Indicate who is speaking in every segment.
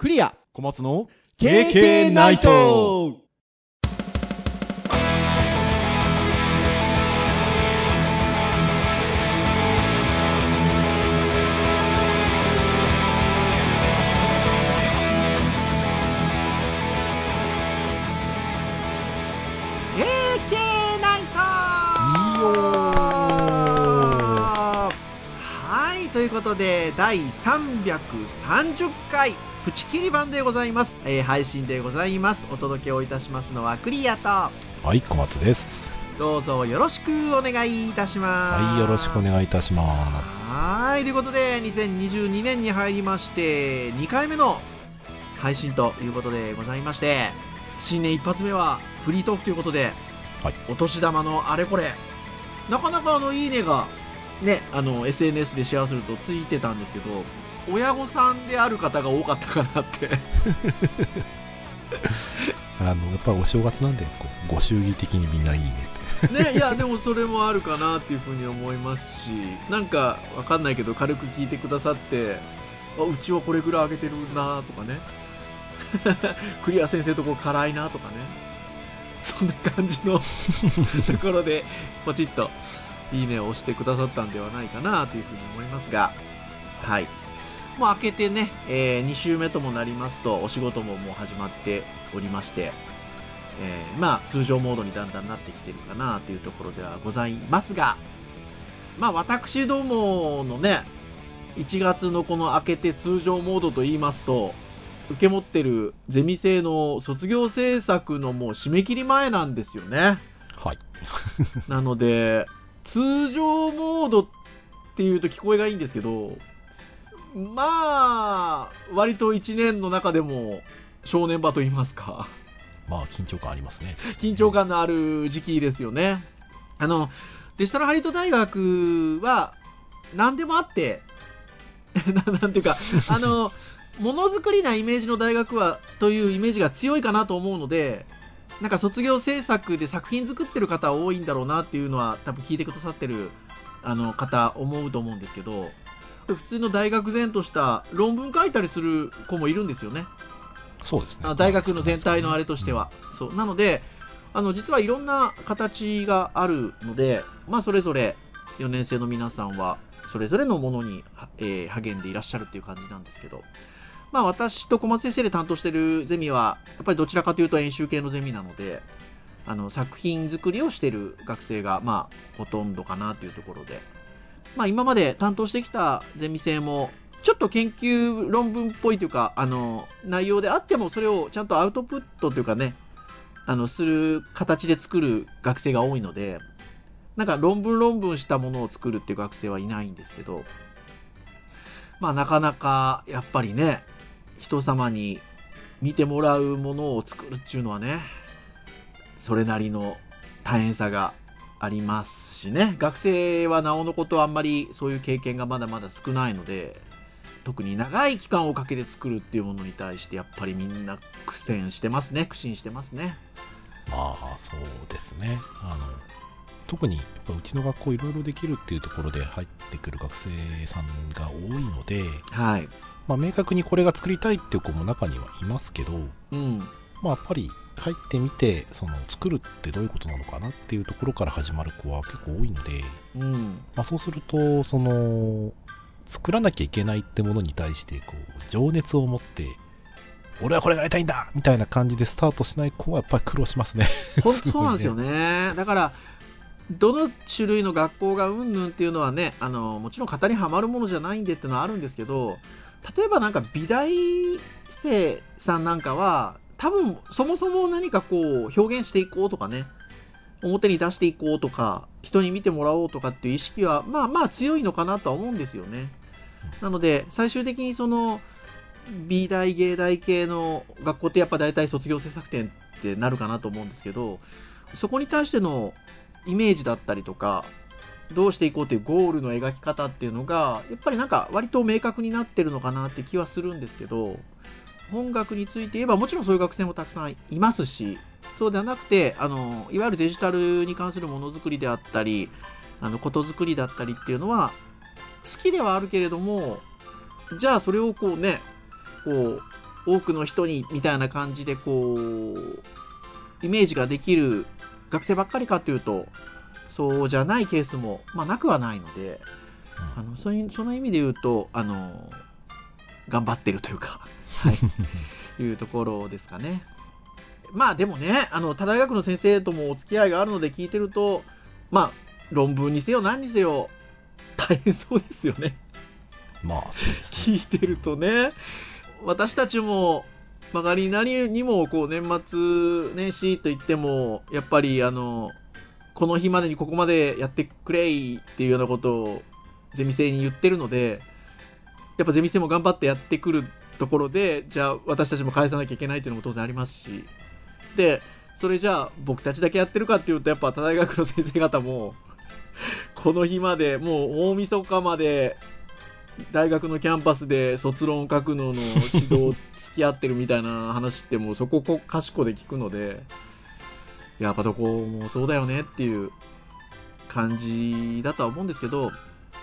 Speaker 1: クリア。
Speaker 2: 小松の
Speaker 1: KK ナイト
Speaker 3: いということで第330回プチキリ版でございます、えー配信でございます。お届けをいたしますのはクリアと。
Speaker 4: はい、小松です。
Speaker 3: どうぞよろしくお願いいたします。
Speaker 4: はい、よろしくお願いいたします。
Speaker 3: はいということで2022年に入りまして2回目の配信ということでございまして新年一発目はフリートークということで、
Speaker 4: はい。
Speaker 3: お年玉のあれこれなかなかあのいいねがねあの SNS でシェアするとついてたんですけど親御さんである方が多かったかなって。
Speaker 4: あの、やっぱりお正月なんで、こうご祝儀的にみんないいねって。
Speaker 3: ねいやでもそれもあるかなっていうふうに思いますしなんかわかんないけど軽く聞いてくださってあうちはこれぐらいあげてるなとかね。クリア先生とこ辛いなとかね。そんな感じの ところでポチッといいねを押してくださったんではないかなというふうに思いますが。はい。もう明けてね、え2週目ともなりますとお仕事ももう始まっておりましてえーまあ通常モードにだんだんなってきてるかなというところではございますが。まあ私どものね1月のこの明けて通常モードと言いますと受け持ってるゼミ生の卒業制作のもう締め切り前なんですよね。
Speaker 4: はい。
Speaker 3: なので通常モードっていうと聞こえがいいんですけどまあ割と1年の中でも正念場と言いますか
Speaker 4: まあ、緊張感ありますね。
Speaker 3: 緊張感のある時期ですよね。あの、デジタルハリウッド大学は何でもあって、ななんていうか、あの、ものづくりなイメージの大学はというイメージが強いかなと思うので、なんか卒業制作で作品作ってる方多いんだろうなっていうのは多分聞いてくださってるあの方思うと思うんですけど、普通の大学前とした論文書いたりする子もいるんですよね。
Speaker 4: そうですね。
Speaker 3: あ大学の全体のあれとしては、そうなのであの実はいろんな形があるので、まあ、それぞれ4年生の皆さんはそれぞれのものに、はえー励んでいらっしゃるっていう感じなんですけど、まあ、私と小松先生で担当してるゼミはやっぱりどちらかというと演習系のゼミなのであの作品作りをしてる学生がまあほとんどかなというところで、まあ、今まで担当してきたゼミ生もちょっと研究論文っぽいというか、あの、内容であっても、それをちゃんとアウトプットというかね、あの、する形で作る学生が多いので、なんか論文論文したものを作るっていう学生はいないんですけど、まあなかなか、やっぱりね、人様に見てもらうものを作るっていうのはね、それなりの大変さがありますしね、学生はなおのことあんまりそういう経験がまだまだ少ないので、特に長い期間をかけて作るっていうものに対してやっぱりみんな苦戦してますね。苦心してますね。
Speaker 4: まあ、そうですね。あの、特に、やっぱうちの学校いろいろできるっていうところで入ってくる学生さんが多いので、
Speaker 3: はい
Speaker 4: まあ、明確にこれが作りたいっていう子も中にはいますけど、
Speaker 3: うん。
Speaker 4: まあ、やっぱり入ってみて、その、作るってどういうことなのかなっていうところから始まる子は結構多いので、
Speaker 3: うん。
Speaker 4: まあ、そうすると、その、作らなきゃいけないってものに対して、こう、情熱を持って、俺はこれがやりたいんだみたいな感じでスタートしない子はやっぱり苦労しますね。
Speaker 3: 本当そうなんですよね。だからどの種類の学校がうんぬんっていうのはねあのもちろん型にはまるものじゃないんでっていうのはあるんですけど例えばなんか美大生さんなんかは多分そもそも何かこう表現していこうとかね表に出していこうとか人に見てもらおうとかっていう意識はまあまあ強いのかなとは思うんですよね。なので最終的にその美大芸大系の学校ってやっぱ大体卒業制作展ってなるかなと思うんですけどそこに対してのイメージだったりとかどうしていこうというゴールの描き方っていうのがやっぱりなんか割と明確になってるのかなって気はするんですけど本学について言えばもちろんそういう学生もたくさんいますしそうではなくてあのいわゆるデジタルに関するものづくりであったりあのことづくりだったりっていうのは好きではあるけれどもじゃあそれをこうねこう多くの人にみたいな感じでこうイメージができる学生ばっかりかというとそうじゃないケースも、まあ、なくはないのであのそういうその意味で言うとあの頑張ってるというか、はい、いうところですかね。まあでもねあの他大学の先生ともお付き合いがあるので聞いてるとまあ論文にせよ何にせよ大変そうですよね。
Speaker 4: まあそうです、
Speaker 3: ね、聞いてるとね私たちも曲がりなりにもこう年末年始といってもやっぱりあのこの日までにここまでやってくれいっていうようなことをゼミ生に言ってるのでやっぱゼミ生も頑張ってやってくるところでじゃあ私たちも返さなきゃいけないっていうのも当然ありますし。でそれじゃあ僕たちだけやってるかっていうとやっぱ他大学の先生方もこの日までもう大晦日まで大学のキャンパスで卒論を書くのの指導付き合ってるみたいな話ってもうそここかしこで聞くのでやっぱどこもそうだよねっていう感じだとは思うんですけど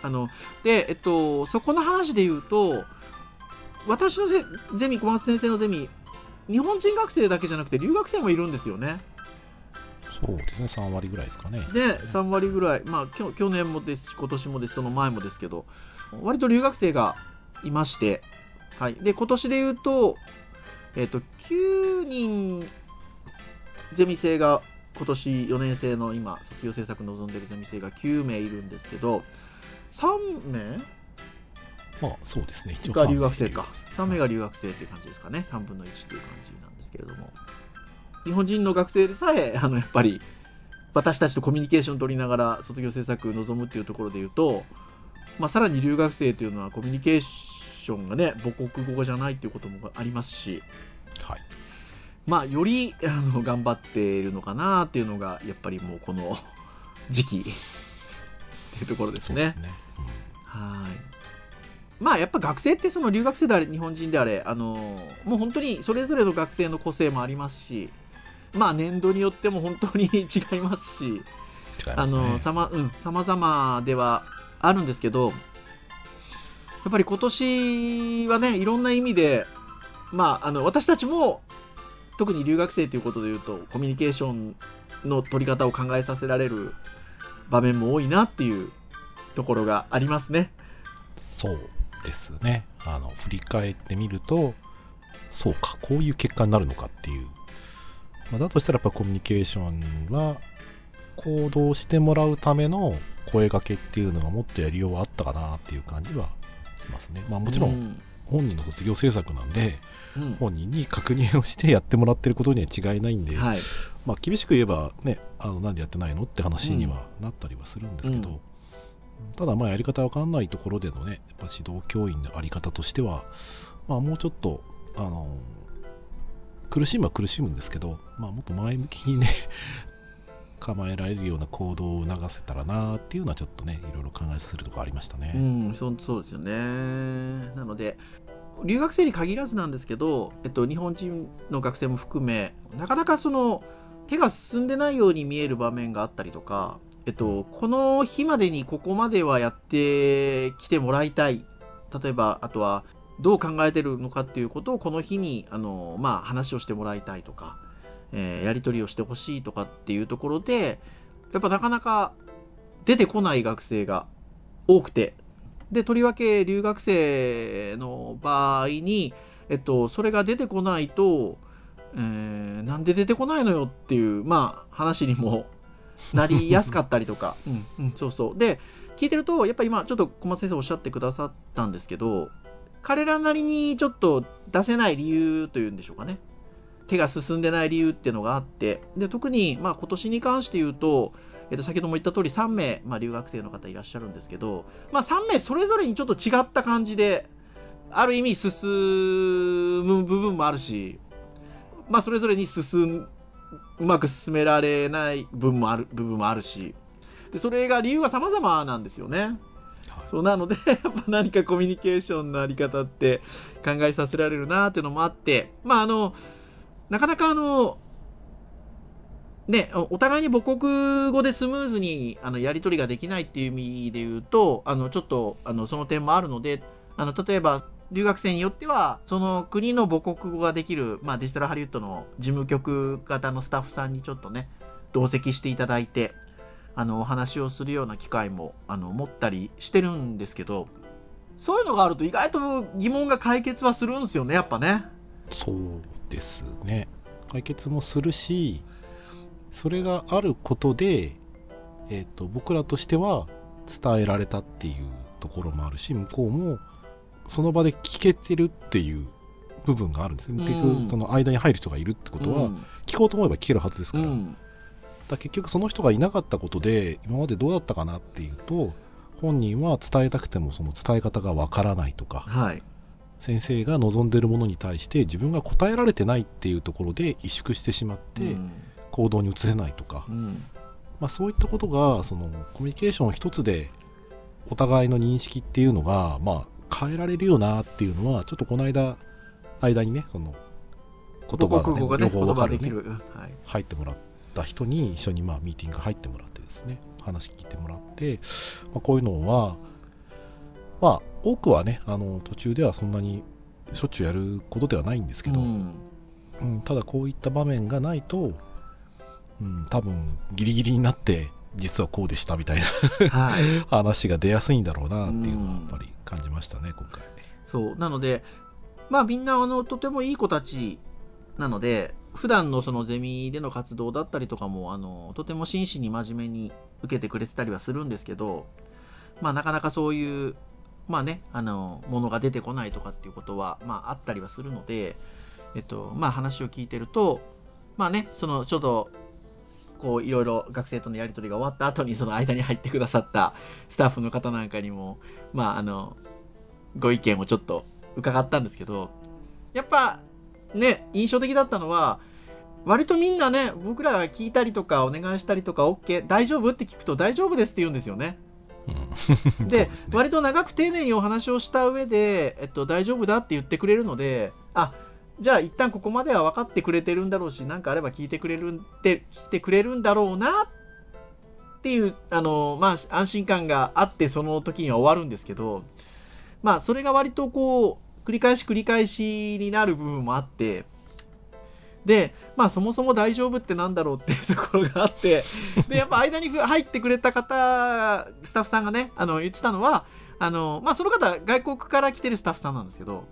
Speaker 3: あのでえっとそこの話で言うと私のゼゼミ小松先生のゼミ日本人学生だけじゃなくて留学生もいるんですよね。
Speaker 4: そうですね、3割ぐらいですかね。
Speaker 3: で、3割ぐらい、まあ、去年もですし、今年もです、その前もですけど、割と留学生がいまして、はい。で、今年で言うと、えっ、ー、と、9人、ゼミ生が、今年4年生の今、卒業制作望んでるゼミ生が9名いるんですけど、3名？
Speaker 4: まあそうですね、
Speaker 3: 一応が留学生か。3名が留学生という感じですかね。3分の1という感じなんですけれども。日本人の学生でさえ、あの、やっぱり、私たちとコミュニケーションを取りながら卒業制作望むっていうところで言うと、まあ、さらに留学生というのはコミュニケーションがね母国語じゃないっていうこともありますし、
Speaker 4: はい、
Speaker 3: まあよりあの頑張っているのかなっていうのがやっぱりもうこの 時期っていうところですね。すねうん、はいまあやっぱ学生ってその留学生であれ日本人であれあのもう本当にそれぞれの学生の個性もありますしまあ年度によっても本当に違いますし。あのさま、うん、様々ではあるんですけど、やっぱり今年はね、いろんな意味で、まあ、あの、私たちも、特に留学生ということで言うと、コミュニケーションの取り方を考えさせられる場面も多いなっていうところがありますね。
Speaker 4: そうですね。あの、振り返ってみると、そうか、こういう結果になるのかっていう。まあ、だとしたらやっぱコミュニケーションは行動してもらうための声がけっていうのがもっとやりようはあったかなっていう感じはしますね。まあもちろん本人の卒業制作なんで、うん、本人に確認をしてやってもらってることには違いないんで、はい、まあ厳しく言えばね、あのなんでやってないのって話にはなったりはするんですけど、うん、ただまあやり方わかんないところでのね、やっぱ指導教員のあり方としては、まあもうちょっと、あの、苦しむは苦しむんですけど、まあ、もっと前向きにね 構えられるような行動を促せたらなっていうのはちょっとねいろいろ考えさせるところありましたね。
Speaker 3: うんそうそうですよね。なので留学生に限らずなんですけど、えっと、日本人の学生も含めなかなかその手が進んでないように見える場面があったりとか、えっと、この日までにここまではやってきてもらいたい。例えばあとはどう考えてるのかっていうことをこの日にあの、まあ、話をしてもらいたいとかえー、やり取りをしてほしいとかっていうところで、やっぱなかなか出てこない学生が多くて、で、とりわけ留学生の場合に、えっと、それが出てこないと、えー、なんで出てこないのよっていう、まあ、話にも なりやすかったりとか、うん、うん、そうそう。で、聞いてると、やっぱり今、ちょっと小松先生おっしゃってくださったんですけど、彼らなりにちょっと出せない理由というんでしょうかね。手が進んでない理由っていうのがあって、で、特に、まあ今年に関して言うと、えっと、先ほども言った通り3名、まあ、留学生の方いらっしゃるんですけど、まあ、3名それぞれにちょっと違った感じで、ある意味進む部分もあるし、まあ、それぞれに進む、うまく進められない部分もある、部分もあるし、で、それが理由が様々なんですよね。そうなので やっぱ何かコミュニケーションのあり方って考えさせられるなっていうのもあって、まあ、あの、なかなかあの、ね、お互いに母国語でスムーズにあのやり取りができないっていう意味で言うと、あのちょっとあのその点もあるので、あの例えば留学生によっては、その国の母国語ができる、まあ、デジタルハリウッドの事務局型のスタッフさんにちょっとね、同席していただいて、あの、お話をするような機会も、あの、持ったりしてるんですけど、そういうのがあると意外と疑問が解決はするんですよね、やっぱね。
Speaker 4: そうですね。解決もするし、それがあることで、えっ、と、僕らとしては伝えられたっていうところもあるし、向こうもその場で聞けてるっていう部分があるんですね。
Speaker 3: うん
Speaker 4: 結局、その間に入る人がいるってことは、聞こうと思えば聞けるはずですから。
Speaker 3: うん、
Speaker 4: だ結局その人がいなかったことで今までどうだったかなっていうと本人は伝えたくてもその伝え方がわからないとか
Speaker 3: はい。
Speaker 4: 先生が望んでるものに対して自分が答えられてないっていうところで萎縮してしまって
Speaker 3: うん
Speaker 4: 行動に移せないとか、
Speaker 3: うん。
Speaker 4: まあ、そういったことがそのコミュニケーション一つでお互いの認識っていうのが、まあ、変えられるよなっていうのはちょっとこの間間にねその言葉
Speaker 3: 母国語がね、言
Speaker 4: 両方ね
Speaker 3: はい。
Speaker 4: 入ってもらった人に一緒にまあミーティング入ってもらってですね話聞いてもらって、まあ、こういうのはまあ多くはねあの途中ではそんなにしょっちゅうやることではないんですけど、
Speaker 3: うん。
Speaker 4: うんただこういった場面がないと、うん、多分ギリギリになって実はこうでしたみたいな
Speaker 3: はい。
Speaker 4: 話が出やすいんだろうなっていうのは
Speaker 3: うん
Speaker 4: やっぱり感じましたね今回
Speaker 3: そう。なので、まあみんな、あの、とてもいい子たちなので、普段のそのゼミでの活動だったりとかも、あの、とても真摯に真面目に受けてくれてたりはするんですけど、まあなかなかそういう、まあね、あの、ものが出てこないとかっていうことは、まああったりはするので、えっと、まあ話を聞いてると、まあね、その、ちょうど、こういろいろ学生とのやり取りが終わった後にその間に入ってくださったスタッフの方なんかにも、まああの、ご意見をちょっと伺ったんですけど、やっぱね、印象的だったのは、割とみんなね、僕らが聞いたりとかお願いしたりとか OK、大丈夫って聞くと大丈夫ですって言うんですよね。
Speaker 4: うん
Speaker 3: で
Speaker 4: ね
Speaker 3: 割と長く丁寧にお話をした上で、えっと、大丈夫だって言ってくれるので、あ、じゃあ一旦ここまでは分かってくれてるんだろうし、なんかあれば聞いてくれるんで、聞いてくれるんだろうなっていう、あの、まあ、安心感があってその時には終わるんですけど、まあ、それが割とこう、繰り返し繰り返しになる部分もあって、で、まあそもそも大丈夫ってなんだろうっていうところがあって、で、やっぱ間に入ってくれた方、スタッフさんがね、あの、言ってたのは、あの、まあその方、外国から来てるスタッフさんなんですけど、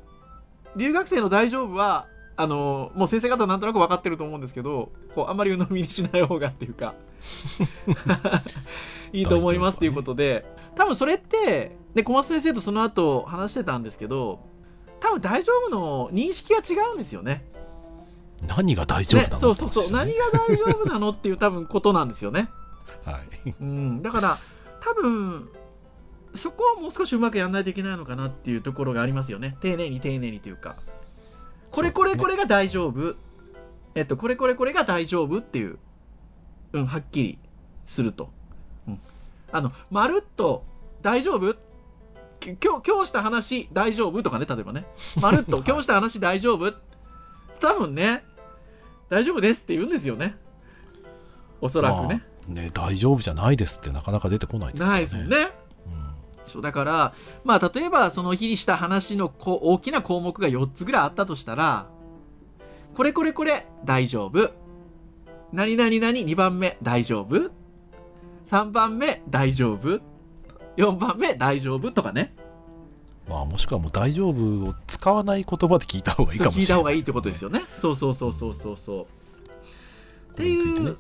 Speaker 3: 留学生の大丈夫は、あの、もう先生方なんとなく分かってると思うんですけど、こう、あんまり鵜呑みにしない方がっていうか、いいと思いますっていうことで、多分それって、で、小松先生とその後話してたんですけど、多分大丈夫の認識が違うんですよね。
Speaker 4: 何が大丈夫なの、
Speaker 3: ね、そうそうそう、何
Speaker 4: って
Speaker 3: が大丈夫なのっていう多分ことなんですよね。
Speaker 4: 話ですよね
Speaker 3: うん、だから多分そこはもう少しうまくやらないといけないのかなっていうところがありますよね。丁寧に丁寧にというか。これこれこれが大丈夫、えっとこれこれこれが大丈夫っていう。うんはっきりすると、うん、あのまるっと大丈夫？き今日今日した話大丈夫とかね例えばね。まるっと 今日した話大丈夫？多分ね大丈夫ですって言うんですよね。おそらくね、
Speaker 4: まあね大丈夫じゃないですってなかなか出てこないですよね。
Speaker 3: ないですもんね。そうだから、まあ、例えばその日にした話のこ大きな項目が4つぐらいあったとしたら、これこれこれ大丈夫。何々々2番目大丈夫。3番目大丈夫。4番目大丈夫とかね。
Speaker 4: うんまあもしくはもう大丈夫を使わない言葉で聞いた方がいいかもしれない
Speaker 3: 聞いた方がいいってことですよね。そうそうそうそうそうそう。って
Speaker 4: い
Speaker 3: う、
Speaker 4: う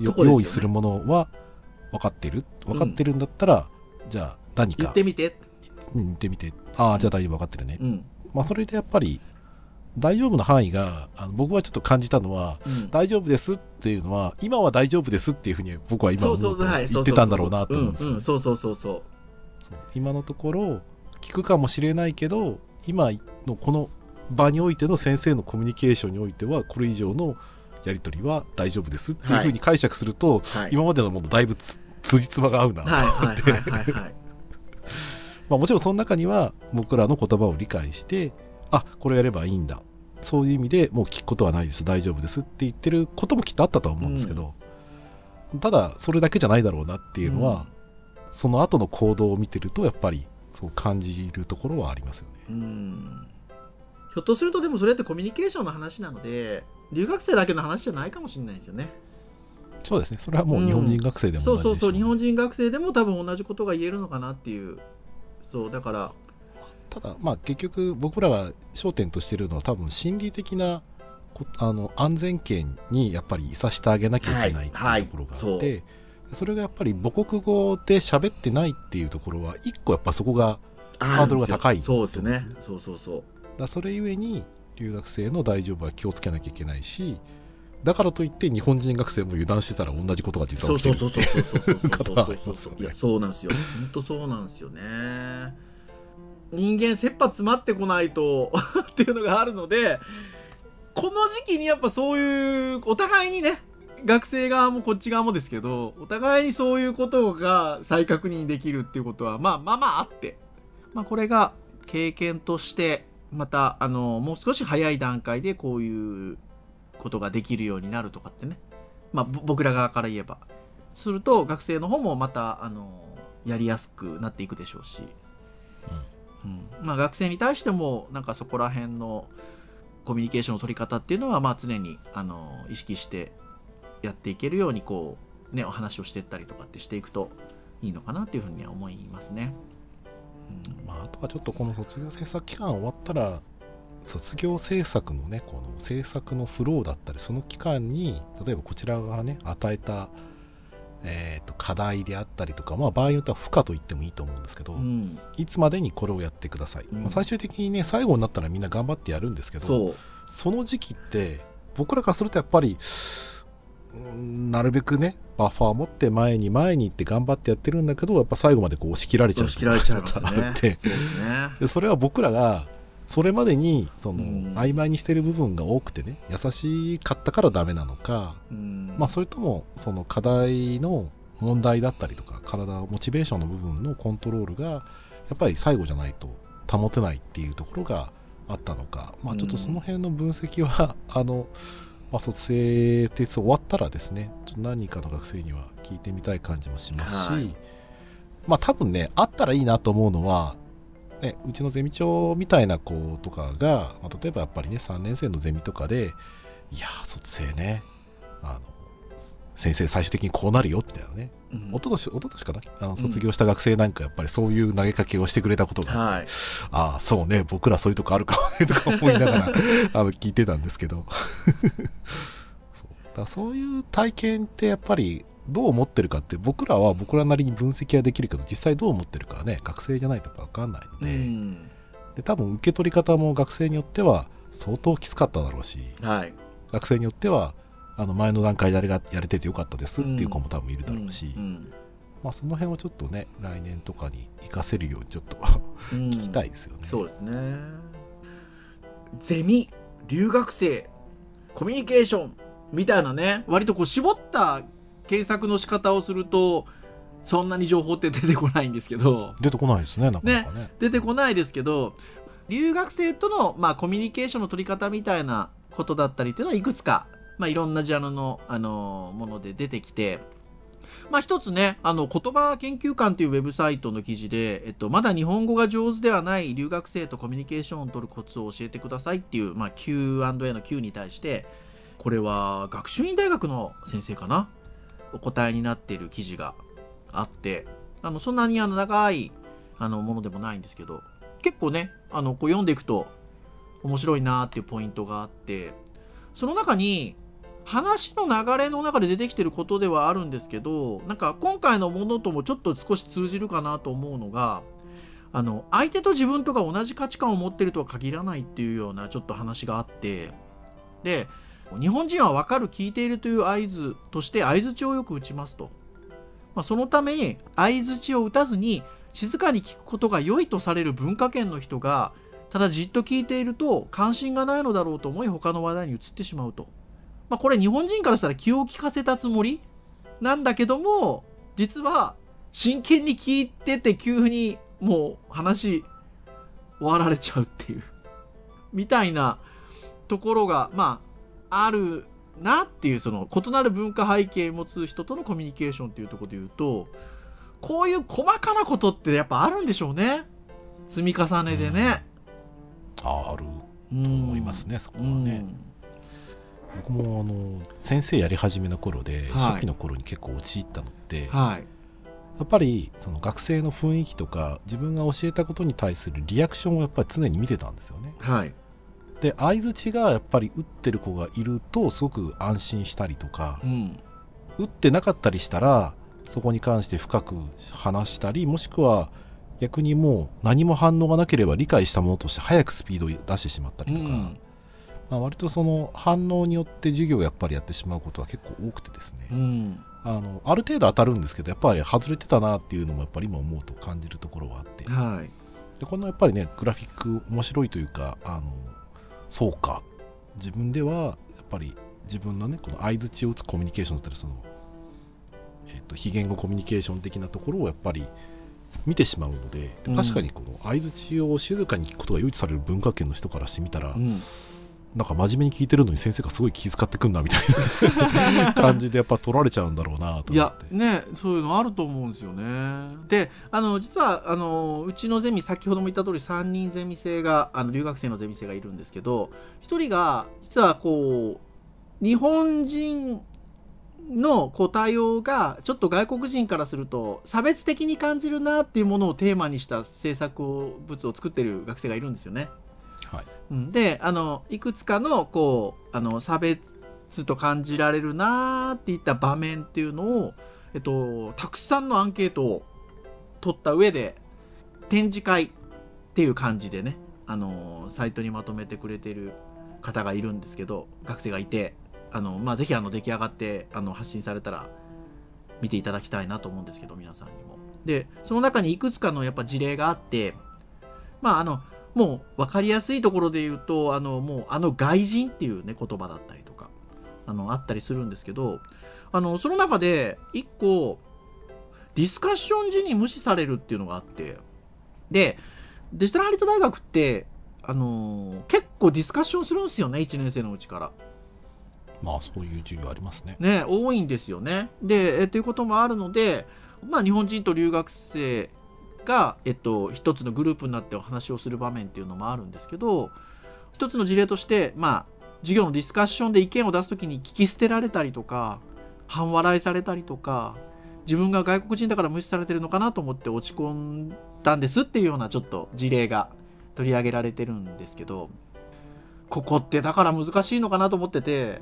Speaker 4: 用意するものは分かってる分かってるんだったら、じゃあ何か
Speaker 3: 言ってみて。
Speaker 4: うん言ってみてああじゃあ大丈夫分かってるね、
Speaker 3: うん。
Speaker 4: まあそれでやっぱり大丈夫の範囲があの僕はちょっと感じたのは
Speaker 3: うん。
Speaker 4: 大丈夫ですっていうのは今は大丈夫ですっていうふうに僕は今思
Speaker 3: う。
Speaker 4: 言ってたんだろうなと思うんですよ
Speaker 3: うんうん、そうそうそうそう。
Speaker 4: そう今のところ聞くかもしれないけど今のこの場においての先生のコミュニケーションにおいてはこれ以上のやり取りは大丈夫ですっていうふうに解釈すると、
Speaker 3: はい。
Speaker 4: 今までのものだいぶつつじつまが合うなと、
Speaker 3: はいはいはいはいはい。
Speaker 4: まあ、もちろんその中には僕らの言葉を理解してあこれやればいいんだ。そういう意味でもう聞くことはないです。大丈夫です。って言ってることもきっとあったとは思うんですけど、ただそれだけじゃないだろうなっていうのは、その後の行動を見てるとやっぱりそう感じるところはありますよね。
Speaker 3: うん。ひょっとするとでもそれってコミュニケーションの話なので留学生だけの話じゃないかもしれないですよね。
Speaker 4: そうですね。それはもう日本人学生でも同じでしょ
Speaker 3: そうそうそう。日本人学生でも多分同じことが言えるのかなっていうそうだから。
Speaker 4: ただ、まあ、結局僕らが焦点としてるのは多分心理的なこあの安全圏にやっぱりいさせてあげなきゃいけないって
Speaker 3: はい
Speaker 4: いうところがあ
Speaker 3: はい
Speaker 4: って、それがやっぱり母国語で喋ってないっていうところは一個やっぱそこがハードルが高い
Speaker 3: そうですね。そうそうそう。
Speaker 4: だそれゆえに留学生の大丈夫は気をつけなきゃいけないしだからといって日本人学生も油断してたら同じことが実は起きてる
Speaker 3: うそうそうそうそうそうそうそう
Speaker 4: ね
Speaker 3: そうなんですよ本当そうなんですよね人間切羽詰まってこないとっていうのがあるのでこの時期にやっぱそういうお互いにね学生側もこっち側もですけどお互いにそういうことが再確認できるっていうことはまあまあまああって、まあ、これが経験としてまたあのもう少し早い段階でこういうことができるようになるとかってね。まあ、ぼ僕ら側から言えば。すると学生の方もまたあのやりやすくなっていくでしょうし、うん。まあ、学生に対してもなんかそこら辺のコミュニケーションの取り方っていうのはまあ常にあの意識してやっていけるようにこう、ね、お話をしていったりとかってしていくといいのかなっていうふうには思いますね。うん。
Speaker 4: まあ、あとはちょっとこの卒業制作期間終わったら卒業制作のねこの制作のフローだったりその期間に例えばこちら側がね与えた、えーと課題であったりとか、まあ、場合によっては負荷と言ってもいいと思うんですけど、
Speaker 3: うん、
Speaker 4: いつまでにこれをやってください、
Speaker 3: うん。
Speaker 4: まあ最終的にね最後になったらみんな頑張ってやるんですけど
Speaker 3: そ
Speaker 4: の時期って僕らからするとやっぱりうんなるべくねバッファー持って前に前に行って頑張ってやってるんだけどやっぱ最後までこう押し切られちゃう
Speaker 3: 押し切られちゃいますね。
Speaker 4: って。
Speaker 3: そうですね。
Speaker 4: でそれは僕らがそれまでにその、
Speaker 3: うん。
Speaker 4: 曖昧にしてる部分が多くてね優しかったからダメなのか、
Speaker 3: うん。
Speaker 4: まあ、それともその課題の問題だったりとか体モチベーションの部分のコントロールがやっぱり最後じゃないと保てないっていうところがあったのか、まあ、ちょっとその辺の分析は、あの、まあ、卒生テスト終わったらですねちょっと何人かの学生には聞いてみたい感じもしますし、
Speaker 3: はい。
Speaker 4: まあ多分ねあったらいいなと思うのはね、うちのゼミ長みたいな子とかが、まあ、例えばやっぱりね3年生のゼミとかでいやー卒生ね。あの先生最終的にこうなるよみたいなね
Speaker 3: うん。
Speaker 4: 一昨年一昨年かな？あの卒業した学生なんかやっぱりそういう投げかけをしてくれたことが、
Speaker 3: はい。
Speaker 4: ああそうね僕らそういうとこあるかもねとか思いながら あの聞いてたんですけど。そう。だそういう体験ってやっぱりどう思ってるかって僕らは僕らなりに分析はできるけど実際どう思ってるかはね学生じゃないと分かんないの
Speaker 3: う
Speaker 4: で,、
Speaker 3: ん。
Speaker 4: で多分受け取り方も学生によっては相当きつかっただろうし
Speaker 3: はい。
Speaker 4: 学生によってはあの前の段階であれがやれててよかったですっていう子も多分いるだろうし、
Speaker 3: うん
Speaker 4: まあ、その辺をちょっとね来年とかに活かせるようにちょっと
Speaker 3: うん
Speaker 4: 聞きたいですよね。
Speaker 3: そうですね。ゼミ、留学生、コミュニケーションみたいなね、割とこう絞った検索の仕方をすると、そんなに情報って出てこないんですけど、
Speaker 4: 出てこないですねなかなかね。
Speaker 3: 出てこないですけど、留学生との、まあ、コミュニケーションの取り方みたいなことだったりっていうのはいくつか、まあ、いろんなジャンルの、あのもので出てきて、まあ、一つね、あの、言葉研究館というウェブサイトの記事で、えっと、まだ日本語が上手ではない留学生とコミュニケーションを取るコツを教えてくださいっていう、まあ、Q&A の Q に対して、これは学習院大学の先生かなお答えになっている記事があって、あの、そんなにあの長いあのものでもないんですけど、結構ね、あの、こう読んでいくと面白いなっていうポイントがあって、その中に、話の流れの中で出てきてることではあるんですけど、なんか今回のものともちょっと少し通じるかなと思うのが、あの、相手と自分とが同じ価値観を持ってるとは限らないっていうようなちょっと話があって、で、日本人は分かる聞いているという合図として相づちをよく打ちますと。まあ、そのために相づちを打たずに静かに聞くことが良いとされる文化圏の人がただじっと聞いていると関心がないのだろうと思い他の話題に移ってしまうと。まあ、これ日本人からしたら気を利かせたつもり？なんだけども実は真剣に聞いてて急にもう話終わられちゃうっていうみたいなところがまああるなっていうその異なる文化背景を持つ人とのコミュニケーションっていうところで言うとこういう細かなことってやっぱあるんでしょうね。積み重ねでね。
Speaker 4: あある
Speaker 3: と
Speaker 4: 思いますねそこはね。僕もあの先生やり始めの頃で、
Speaker 3: はい。
Speaker 4: 初期の頃に結構陥ったのって、
Speaker 3: はい
Speaker 4: やっぱりその学生の雰囲気とか自分が教えたことに対するリアクションをやっぱり常に見てたんですよね
Speaker 3: はい
Speaker 4: で相づちがやっぱり打ってる子がいるとすごく安心したりとか
Speaker 3: うん。
Speaker 4: 打ってなかったりしたらそこに関して深く話したりもしくは逆にもう何も反応がなければ理解したものとして早くスピードを出してしまったりとか、
Speaker 3: うん。
Speaker 4: まあ、割とその反応によって授業をやっぱりやってしまうことは結構多くてですね、
Speaker 3: うん。
Speaker 4: あのある程度当たるんですけどやっぱり外れてたなっていうのもやっぱり今思うと感じるところはあって。
Speaker 3: はい。
Speaker 4: でこのやっぱりねグラフィック面白いというかあのそうか。自分ではやっぱり自分のねこの相づちを打つコミュニケーションだったりその、えっと非言語コミュニケーション的なところをやっぱり見てしまうので
Speaker 3: うん。
Speaker 4: 確かにこの相づちを静かに聞くことが唯一される文化圏の人からしてみたら、
Speaker 3: うん
Speaker 4: なんか真面目に聞いてるのに先生がすごい気遣ってくんなみたいな 感じでやっぱ取られちゃうんだろうなと
Speaker 3: いや
Speaker 4: 思って。
Speaker 3: ねそういうのあると思うんですよねであの実はあのうちのゼミ先ほども言った通り3人ゼミ生があの留学生のゼミ生がいるんですけど1人が実はこう日本人のこう対応がちょっと外国人からすると差別的に感じるなっていうものをテーマにした制作物を作ってる学生がいるんですよね。うんであのいくつかのこうあの差別と感じられるなーっていった場面っていうのを、えっと、たくさんのアンケートを取った上で展示会っていう感じでねあのサイトにまとめてくれてる方がいるんですけど学生がいてあの、まあ、ぜひあの出来上がってあの発信されたら見ていただきたいなと思うんですけど皆さんにも。でその中にいくつかのやっぱ事例があってまああのもう分かりやすいところで言うとあのもうあの外人っていうね言葉だったりとかあのあったりするんですけどあのその中で一個ディスカッション時に無視されるっていうのがあってでデジタルハリウッド大学ってあの結構ディスカッションするんですよね1年生のうちから。
Speaker 4: まあそういう授業ありますね。
Speaker 3: ね、多いんですよね。で、えということもあるので、まあ、日本人と留学生が、えっと、一つのグループになってお話をする場面っていうのもあるんですけど、一つの事例として、まあ、授業のディスカッションで意見を出すときに聞き捨てられたりとか、半笑いされたりとか、自分が外国人だから無視されてるのかなと思って落ち込んだんですっていうようなちょっと事例が取り上げられてるんですけど、ここってだから難しいのかなと思ってて、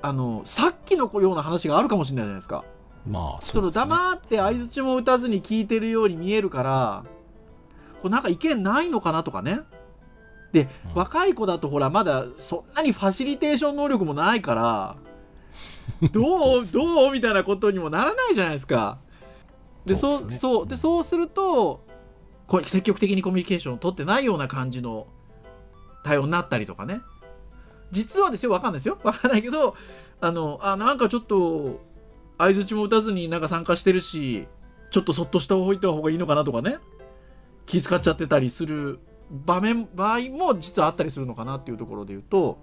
Speaker 3: あの、さっきのような話があるかもしれないじゃないですか。
Speaker 4: まあ
Speaker 3: その
Speaker 4: ですね
Speaker 3: 黙って相づちも打たずに聞いてるように見えるから、こうなんか意見ないのかなとかね。で、
Speaker 4: うん
Speaker 3: 若い子だとほら、まだそんなにファシリテーション能力もないから、どう、どうみたいなことにもならないじゃないですか。で、そう、
Speaker 4: ね
Speaker 3: そう、で、そうすると、こう積極的にコミュニケーションを取ってないような感じの対応になったりとかね。実はですよ、わかんないですよ。わかんないけど、あの、あ、なんかちょっと、相づちも打たずになんか参加してるし、ちょっとそっと下を置いた方がいいのかなとかね。気遣っちゃってたりする場面、場合も実はあったりするのかなっていうところで言うと、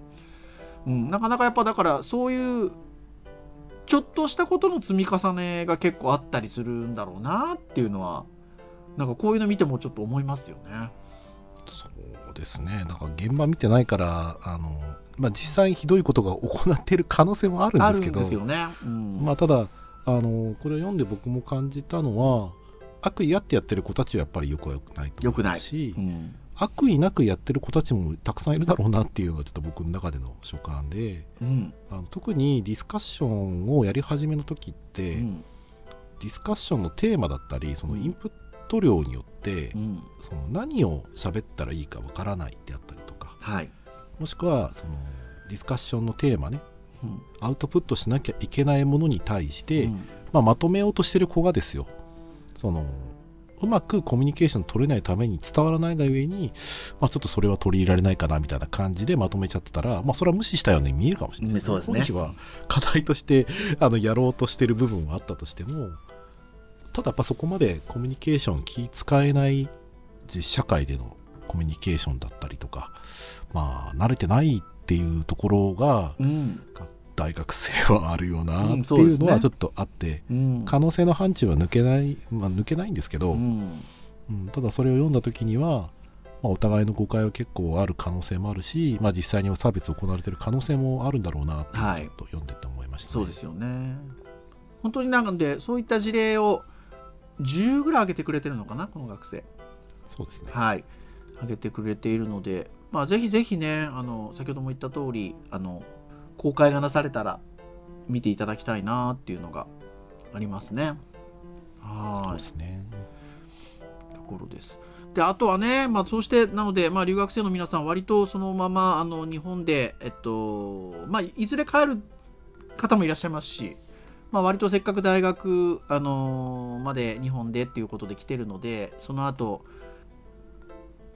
Speaker 3: うん、なかなかやっぱだからそういう、ちょっとしたことの積み重ねが結構あったりするんだろうなっていうのは、なんかこういうの見てもちょっと思いますよね。
Speaker 4: そうですね。だから現場見てないから、あの、まあ実際ひどいことが行っている可能性もあるんですけど、
Speaker 3: ね。うん。
Speaker 4: まあただ、あの、これを読んで僕も感じたのは、悪意あってやってる子たちはやっぱりよくはよくないと思
Speaker 3: 良くない
Speaker 4: うし、
Speaker 3: うん。
Speaker 4: 悪意なくやってる子たちもたくさんいるだろうなっていうのがちょっと僕の中での所感で、
Speaker 3: うん。
Speaker 4: あの特にディスカッションをやり始めの時って、
Speaker 3: うん。
Speaker 4: ディスカッションのテーマだったり、そのインプット量によって、
Speaker 3: うん。
Speaker 4: その何を喋ったらいいかわからないであったりとか、
Speaker 3: はい。
Speaker 4: もしくはそのディスカッションのテーマね、
Speaker 3: うん。
Speaker 4: アウトプットしなきゃいけないものに対して、
Speaker 3: うん。
Speaker 4: まあ、まとめようとしてる子がですよ、そのうまくコミュニケーション取れないために伝わらないがゆえに、まあ、ちょっとそれは取り入れられないかなみたいな感じでまとめちゃってたら、まあ、それは無視したように見えるかもしれない。
Speaker 3: うんそうですね。
Speaker 4: は課題として あのやろうとしてる部分はあったとしても、ただやっぱそこまでコミュニケーション気使えない実社会でのコミュニケーションだったりとか、まあ、慣れてないっていうところが、
Speaker 3: うん。
Speaker 4: 大学生はあるよな
Speaker 3: うん
Speaker 4: っていうのはちょっとあって、
Speaker 3: うん。
Speaker 4: 可能性の範疇は抜けない、まあ、抜けないんですけど、
Speaker 3: うん。
Speaker 4: うんただそれを読んだ時には、ままあ、お互いの誤解は結構ある可能性もあるし、まあ、実際に差別行われている可能性もあるんだろうなって
Speaker 3: はい。
Speaker 4: ちょっと読んでて思いました、ね。
Speaker 3: そうですよね。本当になんでそういった事例を10ぐらい挙げてくれてるのかなこの学生。
Speaker 4: そうですね。
Speaker 3: はい。挙げてくれているのでまあぜひぜひねあの先ほども言った通りあの公開がなされたら見ていただきたいなっていうのがありますね。はい。
Speaker 4: ですね。
Speaker 3: ところです。であとはね、まあ、そうしてなので、まあ、留学生の皆さん割とそのままあの日本で、えっとまあ、いずれ帰る方もいらっしゃいますし、まあ、割とせっかく大学、あのまで日本でっていうことで来てるのでその後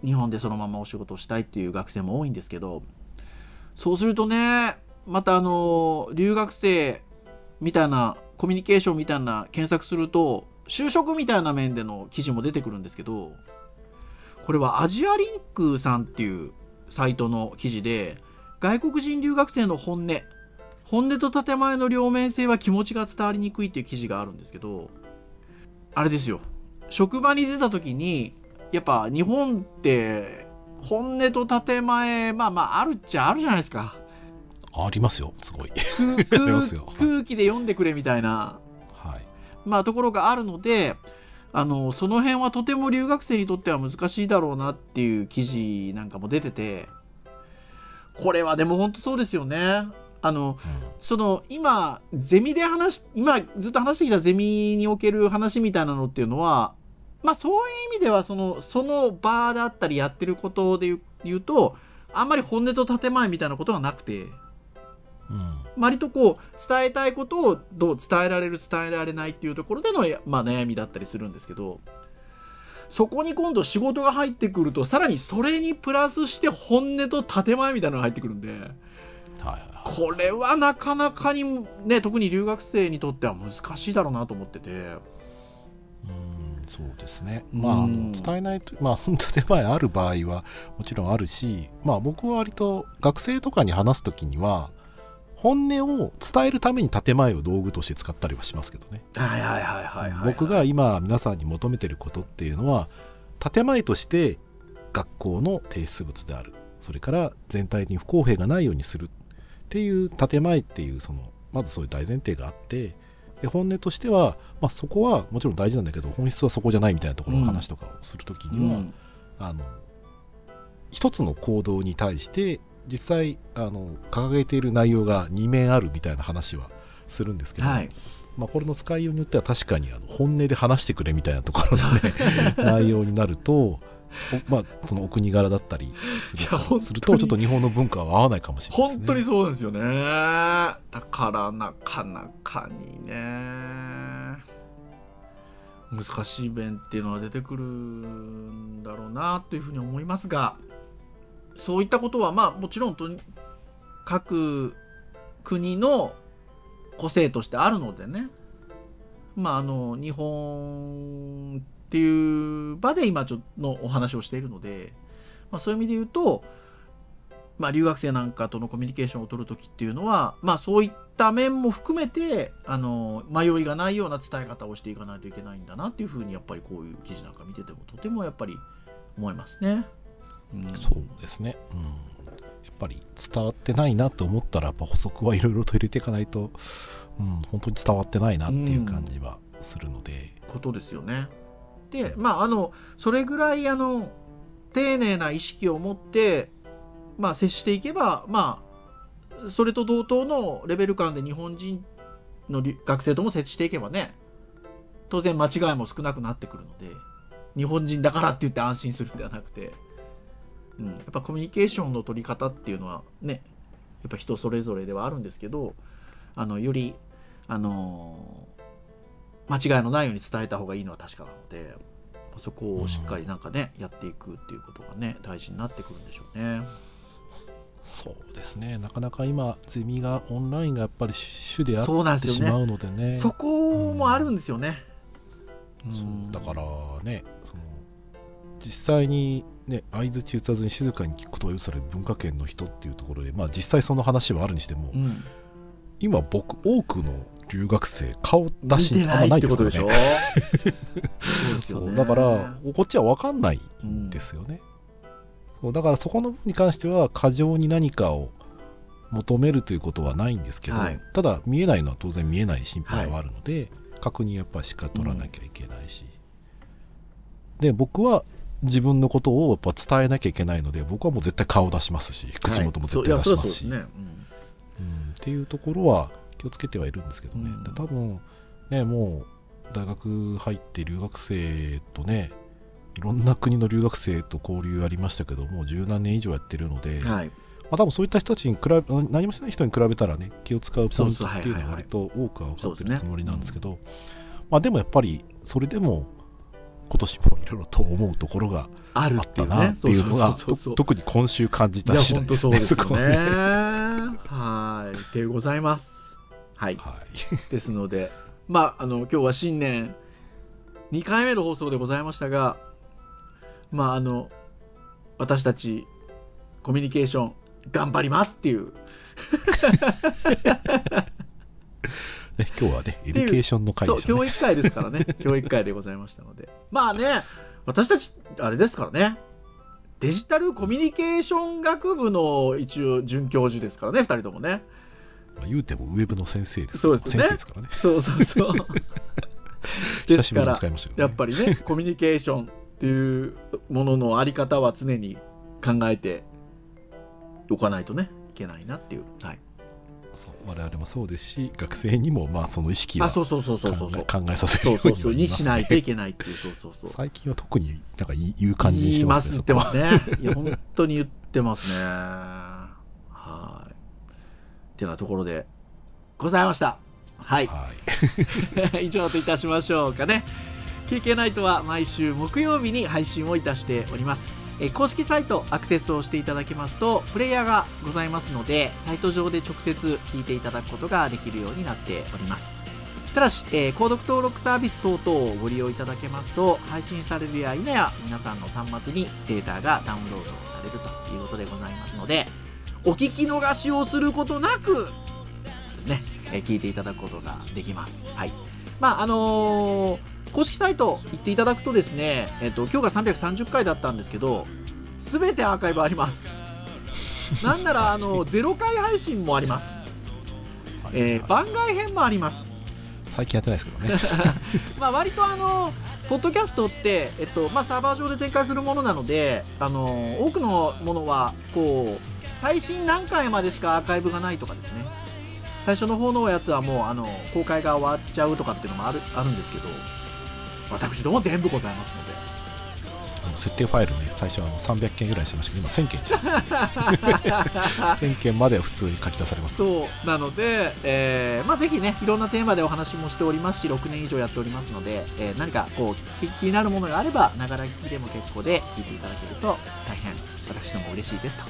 Speaker 3: 日本でそのままお仕事したいっていう学生も多いんですけどそうするとねまたあの留学生みたいなコミュニケーションみたいな検索すると就職みたいな面での記事も出てくるんですけどこれはアジアリンクさんっていうサイトの記事で外国人留学生の本音本音と建前の両面性は気持ちが伝わりにくいっていう記事があるんですけどあれですよ。職場に出た時にやっぱ日本って本音と建前まあまああるっちゃあるじゃないですか。
Speaker 4: ありますよ。すごい。
Speaker 3: 空気で読んでくれみたいな。
Speaker 4: はい。
Speaker 3: まあ、ところがあるのであのその辺はとても留学生にとっては難しいだろうなっていう記事なんかも出ててこれはでも本当そうですよね。あの
Speaker 4: うん。
Speaker 3: その今ゼミで話し今ずっと話してきたゼミにおける話みたいなのっていうのはまあそういう意味ではそのその場だったりやってることで言うとあんまり本音と建前みたいなことはなくて。
Speaker 4: うん。
Speaker 3: 割とこう伝えたいことをどう伝えられる伝えられないっていうところでの、まあ、悩みだったりするんですけど。そこに今度仕事が入ってくるとさらにそれにプラスして本音と建前みたいなのが入ってくるんで。これはなかなかにね特に留学生にとっては難しいだろうなと思ってて。
Speaker 4: うんそうですね、
Speaker 3: うん。
Speaker 4: まあ、伝えないと、まあ、本当で前ある場合はもちろんあるし、まあ、僕は割と学生とかに話すときには、本音を伝えるために建前を道具として使ったりはしますけどね。
Speaker 3: はいはいはいはいはい。
Speaker 4: 僕が今、皆さんに求めてることっていうのは、建前として学校の提出物である、それから全体に不公平がないようにするっていう建前っていう、そのまずそういう大前提があって、で本音としては、まあ、そこはもちろん大事なんだけど本質はそこじゃないみたいなところの話とかをするとき
Speaker 3: う
Speaker 4: には、
Speaker 3: ん。
Speaker 4: あの一つの行動に対して実際あの掲げている内容が2面あるみたいな話はするんですけど、
Speaker 3: はい。
Speaker 4: まあ、これの使いようによっては確かにあの本音で話してくれみたいなところの、ね、内容になると、お まあ、そのお国柄だったりするとするとちょっと日本の文化は合わないかもしれないです、ね、
Speaker 3: 本当にそうですよね。だからなかなかにね。難しい弁っていうのは出てくるんだろうなというふうに思いますがそういったことはまあもちろんとに各国の個性としてあるのでね。まああの日本っていう場で今ちょっとのお話をしているので、まあ、そういう意味で言うとまあ、留学生なんかとのコミュニケーションを取るときっていうのは、まあ、そういった面も含めてあの迷いがないような伝え方をしていかないといけないんだなっていうふうにやっぱりこういう記事なんか見ててもとてもやっぱり思いますね。うん。
Speaker 4: そうですね、うん、やっぱり伝わってないなと思ったらやっぱ補足はいろいろと入れていかないと、うん、本当に伝わってないなっていう感じはするので、
Speaker 3: ことですよね。でまああのそれぐらいあの丁寧な意識を持って、まあ、接していけばまあそれと同等のレベル感で日本人の学生とも接していけばね当然間違いも少なくなってくるので日本人だからって言って安心するんではなくて、うん、やっぱコミュニケーションの取り方っていうのはねやっぱ人それぞれではあるんですけどあのよりあの間違いのないように伝えた方がいいのは確かなのでそこをしっかりなんかね、やっていくっていうことがね大事になってくるんでしょうね。
Speaker 4: そうですね。なかなか今ゼミがオンラインがやっぱり主であ
Speaker 3: そうなんですよね。
Speaker 4: ってしまうのでね。
Speaker 3: そこもあるんですよね。
Speaker 4: う
Speaker 3: ん。
Speaker 4: だからねその実際にね相づち打たずに静かに聞くことが許される文化圏の人っていうところでまあ実際その話はあるにしても、
Speaker 3: うん、
Speaker 4: 今僕多くの留学生顔出
Speaker 3: 見
Speaker 4: してあんま
Speaker 3: ない
Speaker 4: ない
Speaker 3: ってことで
Speaker 4: ですからね。
Speaker 3: しょそうね
Speaker 4: だからこっちは分かんないんですよね、そうだからそこの分に関しては過剰に何かを求めるということはないんですけど、
Speaker 3: はい。
Speaker 4: ただ見えないのは当然見えない心配はあるので、確認やっぱしか取らなきゃいけないし、で僕は自分のことをやっぱ伝えなきゃいけないので僕はもう絶対顔出しますし口元も絶対出しますし、
Speaker 3: う
Speaker 4: ん。っていうところは気をつけてはいるんですけどね、
Speaker 3: うん。
Speaker 4: で多分ねもう大学入って留学生とねいろんな国の留学生と交流ありましたけどもう十何年以上やってるので、
Speaker 3: うんはい。
Speaker 4: まあ、多分そういった人たちに比べ何もしない人に比べたらね気を使うポイントっていうのは割と多くは分かってるつもりなんですけどまあでもやっぱりそれでも今年もいろいろと思うところが
Speaker 3: あ
Speaker 4: ってたなっていうのが特に今週感じた次第ですね
Speaker 3: そうですね。はい。でございますはい。
Speaker 4: はい。
Speaker 3: ですので まああの今日は新年2回目の放送でございましたがまああの私たちコミュニケーション頑張りますっていう。
Speaker 4: ね今日はね education の回
Speaker 3: そう
Speaker 4: でしたね。
Speaker 3: 教育回ですからね。教育回でございましたので。まあね私たちあれですからね。デジタルコミュニケーション学部の一応准教授ですからね2人ともね
Speaker 4: まあ言うてもウェブの先生です
Speaker 3: そうですね。
Speaker 4: 先生ですからね。
Speaker 3: そうそうそう。ですから
Speaker 4: ね。
Speaker 3: やっぱりね コミュニケーションっていうもののあり方は常に考えておかないとねいけないなっていう、はい、
Speaker 4: そう我々もそうですし学生にもまあその意識は
Speaker 3: あそうそうそうそうそうそう。
Speaker 4: 考えさせるように
Speaker 3: そうそうそう。にしないといけないっていうそうそうそう。
Speaker 4: 最近は特になんか言う感じにしてますすね
Speaker 3: 言ってますね。いや本当に言ってますね。はいってなところでございました。はい。
Speaker 4: はい。
Speaker 3: 以上といたしましょうかね。KK ナイトは毎週木曜日に配信をいたしております。えー公式サイトアクセスをしていただきますとプレイヤーがございますのでサイト上で直接聞いていただくことができるようになっております。ただし、えー購読登録サービス等々をご利用いただけますと配信されるや否や皆さんの端末にデータがダウンロードされるということでございますのでお聞き逃しをすることなくですね、えー聞いていただくことができます。はい。まあ、あのー公式サイト行っていただくとですね、えっ、と、今日が330回だったんですけど、すべてアーカイブあります。なんなら、あの、0回配信もあります。えー番外編もあります。
Speaker 4: 最近やってないですけどね
Speaker 3: まあ、割とあの、ポッドキャストって、えっと、まあ、サーバー上で展開するものなので、あの、多くのものは、こう、最新何回までしかアーカイブがないとかですね。最初の方のやつはもう、あの、公開が終わっちゃうとかっていうのもある、あるんですけど、私ども全部ございますので。
Speaker 4: 設定ファイルね最初はあの300件ぐらいしてましたけど今1000件にしてます 1000件までは普通に書き出されます
Speaker 3: そうなので、えーまあ、ぜひねいろんなテーマでお話もしておりますし6年以上やっておりますので、えー何かこう気気になるものがあればながら聞きでも結構で聞いていただけると大変私ども嬉しいですと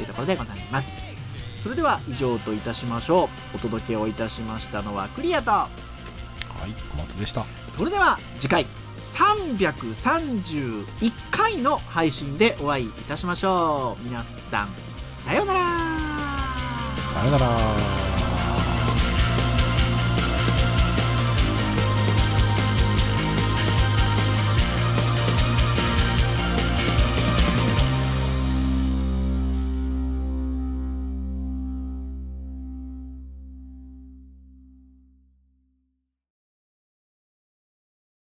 Speaker 3: いうところでございます。それでは以上といたしましょう。お届けをいたしましたのはクリアと。
Speaker 4: はい小松でした。
Speaker 3: それでは次回331回の配信でお会いいたしましょう。皆さんさようなら。
Speaker 4: さよなら